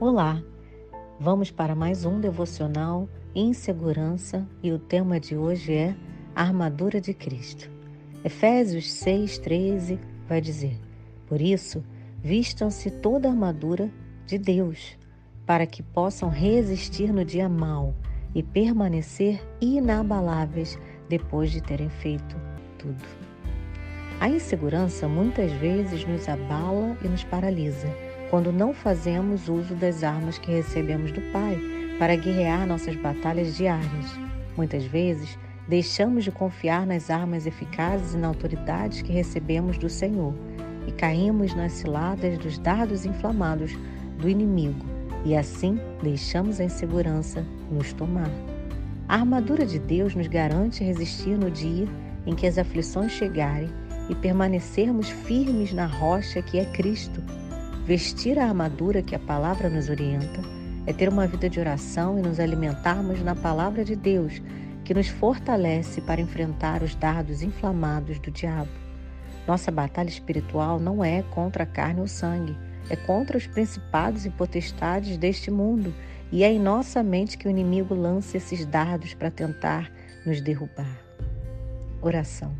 Olá, vamos para mais um devocional Insegurança e o tema de hoje é a armadura de Cristo. Efésios 6,13 vai dizer: Por isso, vistam-se toda a armadura de Deus, para que possam resistir no dia mau e permanecer inabaláveis depois de terem feito tudo. A insegurança muitas vezes nos abala e nos paralisa quando não fazemos uso das armas que recebemos do Pai para guerrear nossas batalhas diárias. Muitas vezes, deixamos de confiar nas armas eficazes e na autoridade que recebemos do Senhor e caímos nas ciladas dos dardos inflamados do inimigo e assim deixamos a insegurança nos tomar. A armadura de Deus nos garante resistir no dia em que as aflições chegarem e permanecermos firmes na rocha que é Cristo Vestir a armadura que a palavra nos orienta é ter uma vida de oração e nos alimentarmos na palavra de Deus, que nos fortalece para enfrentar os dardos inflamados do diabo. Nossa batalha espiritual não é contra a carne ou sangue, é contra os principados e potestades deste mundo, e é em nossa mente que o inimigo lança esses dardos para tentar nos derrubar. Oração.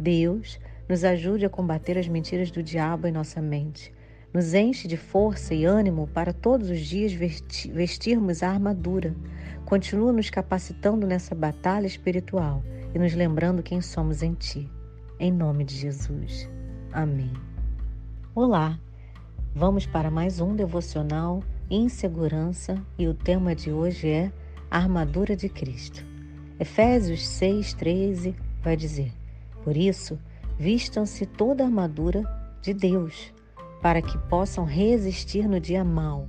Deus, nos ajude a combater as mentiras do diabo em nossa mente nos enche de força e ânimo para todos os dias vestirmos a armadura. Continua nos capacitando nessa batalha espiritual e nos lembrando quem somos em Ti. Em nome de Jesus. Amém. Olá, vamos para mais um devocional Insegurança e o tema de hoje é a armadura de Cristo. Efésios 6,13 vai dizer: Por isso, vistam-se toda a armadura de Deus para que possam resistir no dia mau